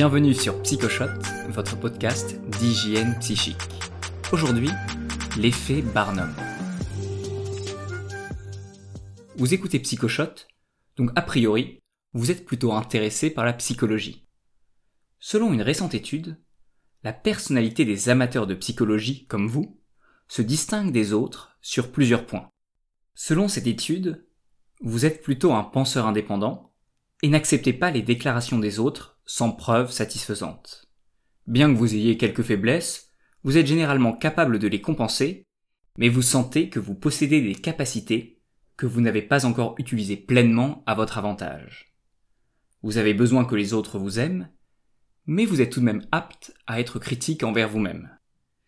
Bienvenue sur Psychoshot, votre podcast d'hygiène psychique. Aujourd'hui, l'effet Barnum. Vous écoutez Psychoshot, donc a priori, vous êtes plutôt intéressé par la psychologie. Selon une récente étude, la personnalité des amateurs de psychologie comme vous se distingue des autres sur plusieurs points. Selon cette étude, vous êtes plutôt un penseur indépendant et n'acceptez pas les déclarations des autres sans preuve satisfaisante. Bien que vous ayez quelques faiblesses, vous êtes généralement capable de les compenser, mais vous sentez que vous possédez des capacités que vous n'avez pas encore utilisées pleinement à votre avantage. Vous avez besoin que les autres vous aiment, mais vous êtes tout de même apte à être critique envers vous-même.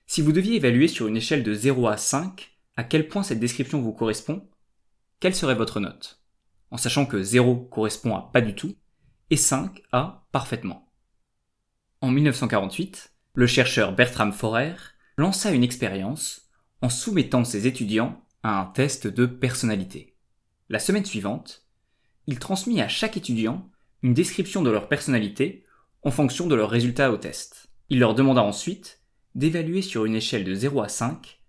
Si vous deviez évaluer sur une échelle de 0 à 5 à quel point cette description vous correspond, quelle serait votre note? En sachant que 0 correspond à pas du tout et 5 à parfaitement. En 1948, le chercheur Bertram Forer lança une expérience en soumettant ses étudiants à un test de personnalité. La semaine suivante, il transmit à chaque étudiant une description de leur personnalité en fonction de leurs résultats au test. Il leur demanda ensuite d'évaluer sur une échelle de 0 à 5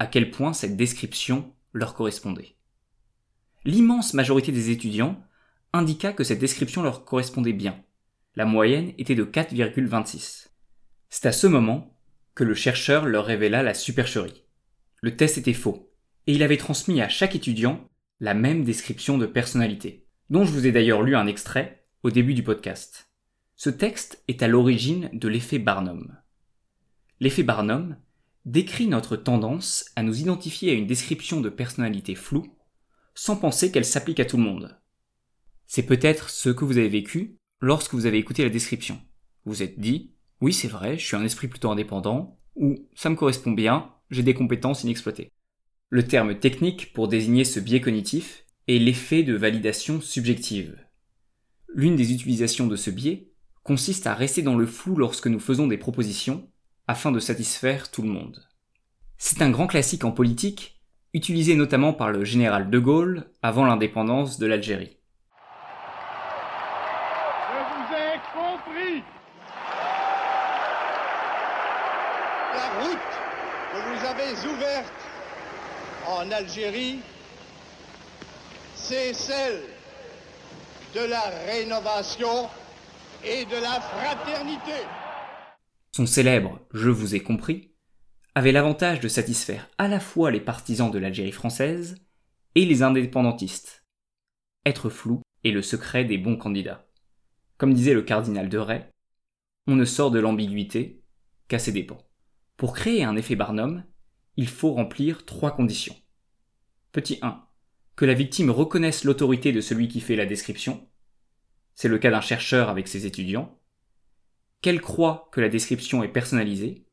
à quel point cette description leur correspondait. L'immense majorité des étudiants indiqua que cette description leur correspondait bien. La moyenne était de 4,26. C'est à ce moment que le chercheur leur révéla la supercherie. Le test était faux, et il avait transmis à chaque étudiant la même description de personnalité, dont je vous ai d'ailleurs lu un extrait au début du podcast. Ce texte est à l'origine de l'effet Barnum. L'effet Barnum décrit notre tendance à nous identifier à une description de personnalité floue sans penser qu'elle s'applique à tout le monde. C'est peut-être ce que vous avez vécu lorsque vous avez écouté la description. Vous êtes dit, oui c'est vrai, je suis un esprit plutôt indépendant, ou ça me correspond bien, j'ai des compétences inexploitées. Le terme technique pour désigner ce biais cognitif est l'effet de validation subjective. L'une des utilisations de ce biais consiste à rester dans le flou lorsque nous faisons des propositions afin de satisfaire tout le monde. C'est un grand classique en politique, utilisé notamment par le général de Gaulle avant l'indépendance de l'Algérie. Je vous ai compris. La route que vous avez ouverte en Algérie, c'est celle de la rénovation et de la fraternité. Son célèbre Je vous ai compris avait l'avantage de satisfaire à la fois les partisans de l'Algérie française et les indépendantistes. Être flou est le secret des bons candidats. Comme disait le cardinal de Ray, on ne sort de l'ambiguïté qu'à ses dépens. Pour créer un effet Barnum, il faut remplir trois conditions. Petit 1. Que la victime reconnaisse l'autorité de celui qui fait la description. C'est le cas d'un chercheur avec ses étudiants qu'elle croit que la description est personnalisée.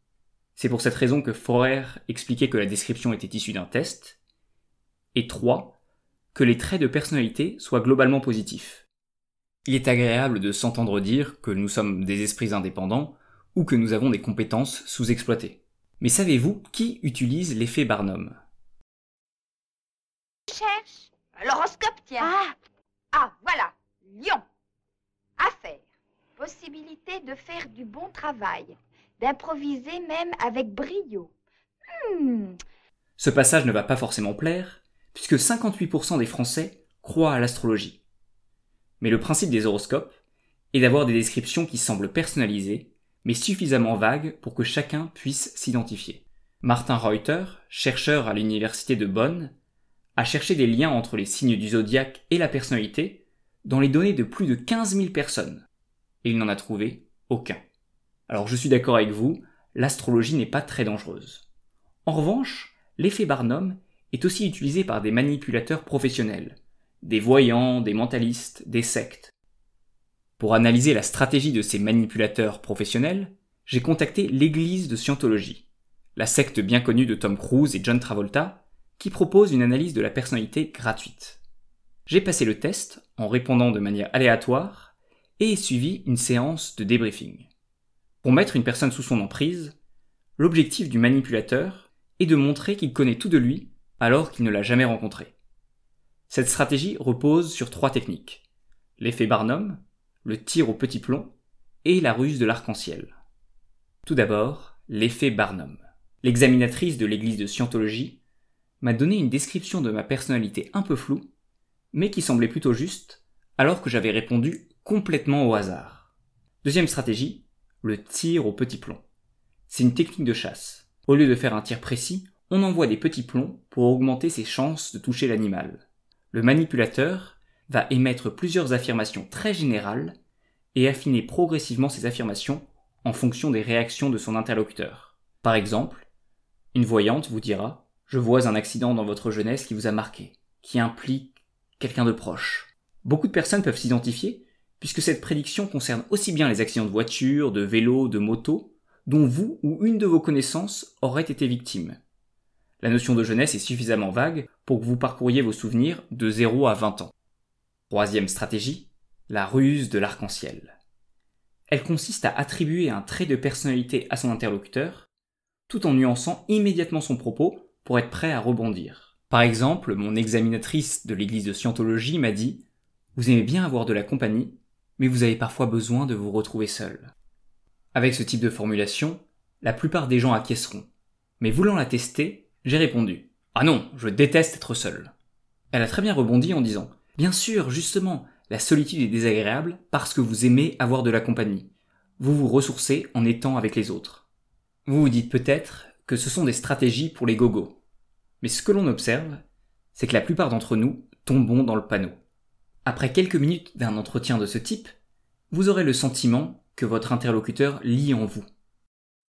C'est pour cette raison que Forer expliquait que la description était issue d'un test. Et 3. Que les traits de personnalité soient globalement positifs. Il est agréable de s'entendre dire que nous sommes des esprits indépendants ou que nous avons des compétences sous-exploitées. Mais savez-vous qui utilise l'effet Barnum? Cherche L'horoscope, tiens. Ah, ah, voilà. Lion. Affaire. Possibilité de faire du bon travail. D'improviser même avec brio. Hmm. Ce passage ne va pas forcément plaire, puisque 58% des Français croient à l'astrologie. Mais le principe des horoscopes est d'avoir des descriptions qui semblent personnalisées, mais suffisamment vagues pour que chacun puisse s'identifier. Martin Reuter, chercheur à l'université de Bonn, a cherché des liens entre les signes du zodiaque et la personnalité dans les données de plus de 15 000 personnes. Et il n'en a trouvé aucun. Alors je suis d'accord avec vous, l'astrologie n'est pas très dangereuse. En revanche, l'effet Barnum est aussi utilisé par des manipulateurs professionnels, des voyants, des mentalistes, des sectes. Pour analyser la stratégie de ces manipulateurs professionnels, j'ai contacté l'église de Scientologie, la secte bien connue de Tom Cruise et John Travolta, qui propose une analyse de la personnalité gratuite. J'ai passé le test en répondant de manière aléatoire et suivi une séance de débriefing. Pour mettre une personne sous son emprise, l'objectif du manipulateur est de montrer qu'il connaît tout de lui alors qu'il ne l'a jamais rencontré. Cette stratégie repose sur trois techniques. L'effet Barnum, le tir au petit plomb et la ruse de l'arc-en-ciel. Tout d'abord, l'effet Barnum. L'examinatrice de l'église de Scientologie m'a donné une description de ma personnalité un peu floue, mais qui semblait plutôt juste, alors que j'avais répondu complètement au hasard. Deuxième stratégie, le tir au petit plomb. C'est une technique de chasse. Au lieu de faire un tir précis, on envoie des petits plombs pour augmenter ses chances de toucher l'animal. Le manipulateur va émettre plusieurs affirmations très générales et affiner progressivement ces affirmations en fonction des réactions de son interlocuteur. Par exemple, une voyante vous dira Je vois un accident dans votre jeunesse qui vous a marqué, qui implique quelqu'un de proche. Beaucoup de personnes peuvent s'identifier, puisque cette prédiction concerne aussi bien les accidents de voiture, de vélo, de moto, dont vous ou une de vos connaissances aurait été victime. La notion de jeunesse est suffisamment vague pour que vous parcouriez vos souvenirs de 0 à 20 ans. Troisième stratégie, la ruse de l'arc-en-ciel. Elle consiste à attribuer un trait de personnalité à son interlocuteur, tout en nuançant immédiatement son propos pour être prêt à rebondir. Par exemple, mon examinatrice de l'église de Scientologie m'a dit Vous aimez bien avoir de la compagnie, mais vous avez parfois besoin de vous retrouver seul. Avec ce type de formulation, la plupart des gens acquiesceront. Mais voulant la tester, j'ai répondu Ah non, je déteste être seul. Elle a très bien rebondi en disant Bien sûr, justement, la solitude est désagréable parce que vous aimez avoir de la compagnie. Vous vous ressourcez en étant avec les autres. Vous vous dites peut-être que ce sont des stratégies pour les gogos. Mais ce que l'on observe, c'est que la plupart d'entre nous tombons dans le panneau. Après quelques minutes d'un entretien de ce type, vous aurez le sentiment que votre interlocuteur lit en vous.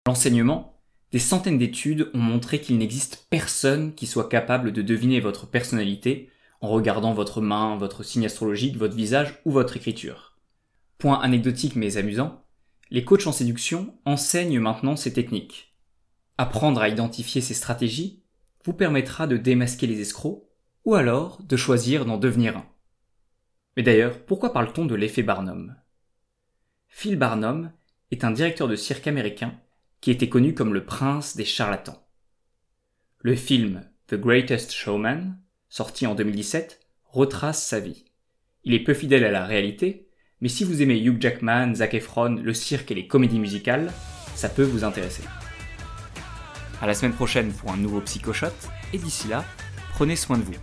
L'enseignement, des centaines d'études ont montré qu'il n'existe personne qui soit capable de deviner votre personnalité en regardant votre main, votre signe astrologique, votre visage ou votre écriture. Point anecdotique mais amusant, les coachs en séduction enseignent maintenant ces techniques. Apprendre à identifier ces stratégies vous permettra de démasquer les escrocs ou alors de choisir d'en devenir un. Mais d'ailleurs, pourquoi parle-t-on de l'effet Barnum? Phil Barnum est un directeur de cirque américain qui était connu comme le prince des charlatans. Le film The Greatest Showman, sorti en 2017, retrace sa vie. Il est peu fidèle à la réalité, mais si vous aimez Hugh Jackman, Zac Efron, le cirque et les comédies musicales, ça peut vous intéresser. À la semaine prochaine pour un nouveau Psychoshot, et d'ici là, prenez soin de vous.